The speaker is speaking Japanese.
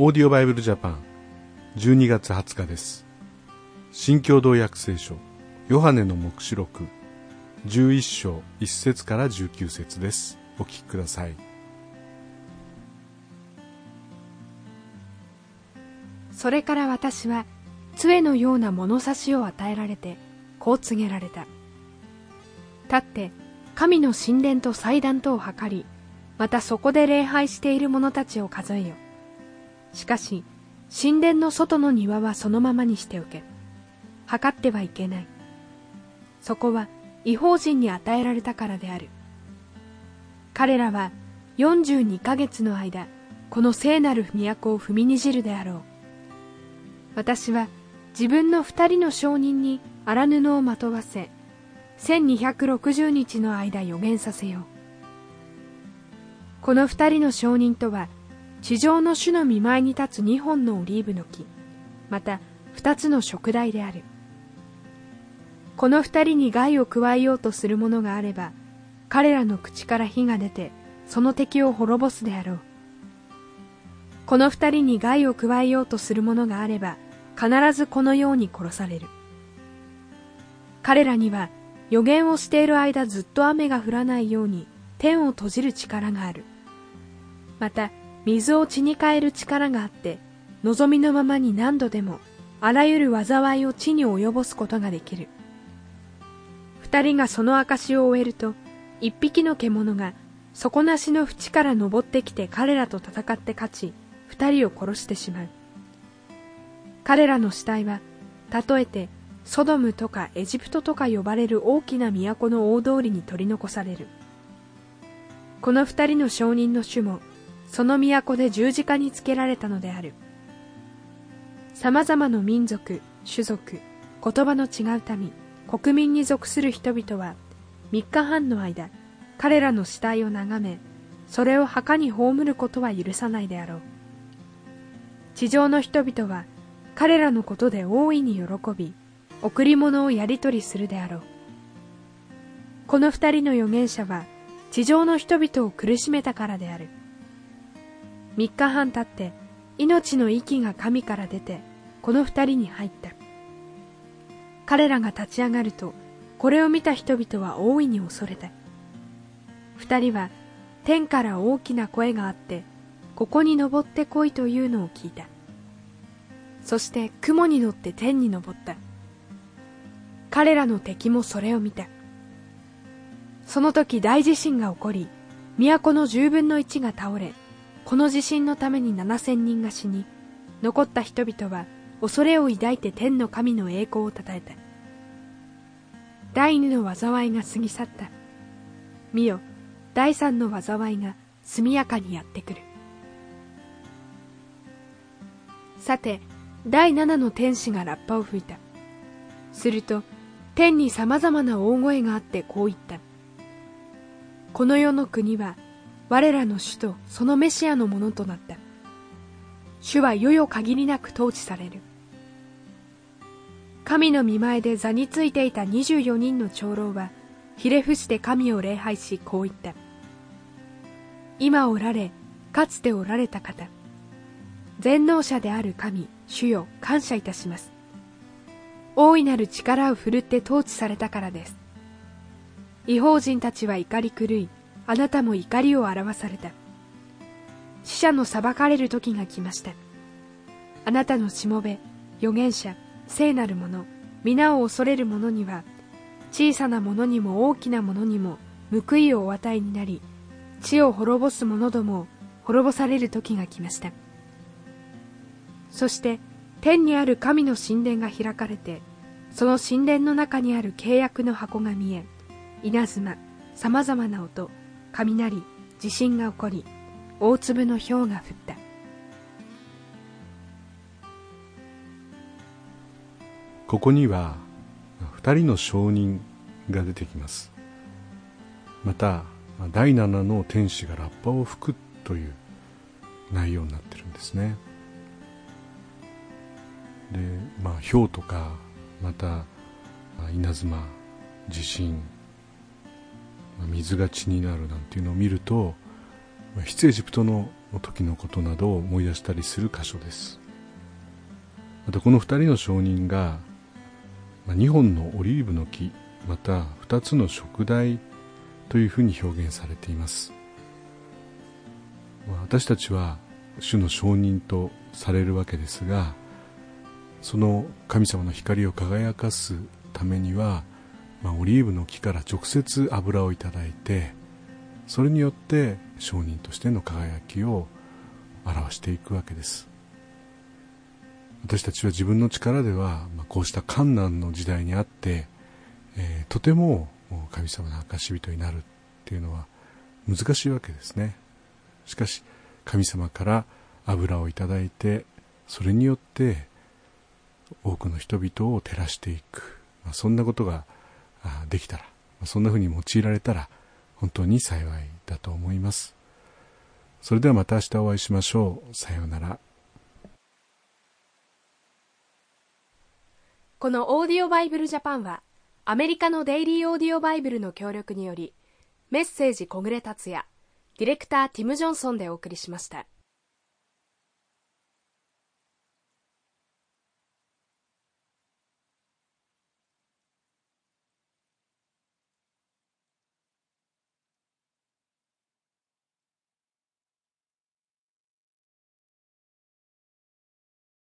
オーディオバイブルジャパン12月20日です。新共同訳聖書ヨハネの黙示録11章1節から19節です。お聞きください。それから私は杖のような物差しを与えられてこう告げられた。立って神の神殿と祭壇とを測りまたそこで礼拝している者たちを数えよ。しかし神殿の外の庭はそのままにしておけ。測ってはいけない。そこは違法人に与えられたからである。彼らは42ヶ月の間この聖なる都を踏みにじるであろう。私は自分の二人の証人に荒布をまとわせ1260日の間予言させよう。この二人の証人とは地上の主の見舞いに立つ二本のオリーブの木。また二つの食台である。この二人に害を加えようとする者があれば彼らの口から火が出てその敵を滅ぼすであろう。この二人に害を加えようとする者があれば必ずこのように殺される。彼らには予言をしている間ずっと雨が降らないように天を閉じる力がある。また水を血に変える力があって望みのままに何度でもあらゆる災いを地に及ぼすことができる。二人がその証を終えると一匹の獣が底なしの淵から登ってきて彼らと戦って勝ち二人を殺してしまう。彼らの死体は例えてソドムとかエジプトとか呼ばれる大きな都の大通りに取り残される。この二人の証人の種もその都で十字架につけられたのである。様々な民族種族言葉の違う民国民に属する人々は三日半の間彼らの死体を眺めそれを墓に葬ることは許さないであろう。地上の人々は彼らのことで大いに喜び贈り物をやり取りするであろう。この二人の預言者は地上の人々を苦しめたからである。三日半経って命の息が神から出てこの二人に入った。彼らが立ち上がるとこれを見た人々は大いに恐れた。二人は天から大きな声があってここに登ってこいというのを聞いた。そして雲に乗って天に登った。彼らの敵もそれを見た。その時大地震が起こり都の10分の1が倒れこの地震のために7000人が死に残った人々は恐れを抱いて天の神の栄光をたたえた。第二の災いが過ぎ去った。見よ第三の災いが速やかにやってくる。さて第七の天使がラッパを吹いた。すると天に様々な大声があってこう言った。この世の国は我らの主とそのメシアのものとなった。主は世々限りなく統治される。神の見前で座についていた24人の長老はひれ伏して神を礼拝しこう言った。今おられかつておられた方。全能者である神主よ感謝いたします。大いなる力を振るって統治されたからです。違法人たちは怒り狂いあなたも怒りを表された。死者の裁かれる時が来ました。あなたのしもべ預言者聖なる者皆を恐れる者には小さな者にも大きな者にも報いをお与えになり地を滅ぼす者どもを滅ぼされる時が来ました。そして天にある神の神殿が開かれてその神殿の中にある契約の箱が見え稲妻さまざまな音雷地震が起こり大粒の氷が降った。ここには2人の証人が出てきます。また第7の天使がラッパを吹くという内容になってるんですね。でまあ氷とかまた稲妻地震水が血になるなんていうのを見ると出エジプトの時のことなどを思い出したりする箇所です。またこの2人の証人が2本のオリーブの木また2つの食台というふうに表現されています。私たちは主の証人とされるわけですがその神様の光を輝かすためには、まあ、オリーブの木から直接油をいただいてそれによって証人としての輝きを表していくわけです。私たちは自分の力では、まあ、こうした困難の時代にあって、えー、とても神様の証人になるっていうのは難しいわけですね。しかし神様から油をいただいてそれによって多くの人々を照らしていく、まあ、そんなことができたら。そんなふうに用いられたら本当に幸いだと思います。それではまた明日お会いしましょう。さようなら。このオーディオバイブルジャパンはアメリカのデイリーオーディオバイブルの協力によりメッセージ小暮達也ディレクターティム・ジョンソンでお送りしました。